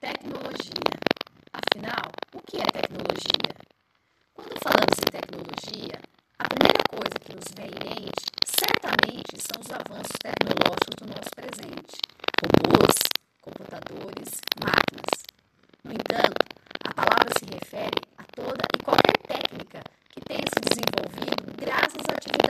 tecnologia. Afinal, o que é tecnologia? Quando falamos em tecnologia, a primeira coisa que nos vem em mente certamente são os avanços tecnológicos do nosso presente: robôs, computadores, máquinas. No entanto, a palavra se refere a toda e qualquer técnica que tenha se desenvolvido graças à atividade